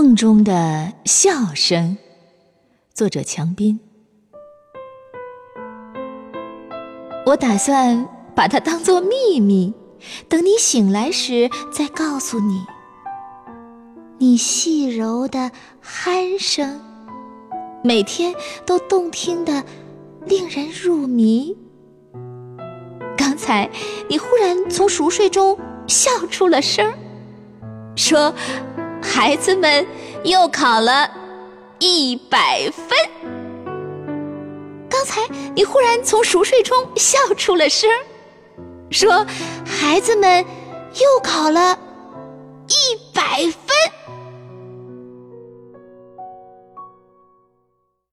梦中的笑声，作者强斌。我打算把它当做秘密，等你醒来时再告诉你。你细柔的鼾声，每天都动听的令人入迷。刚才你忽然从熟睡中笑出了声，说。孩子们又考了一百分。刚才你忽然从熟睡中笑出了声，说：“孩子们又考了一百分。”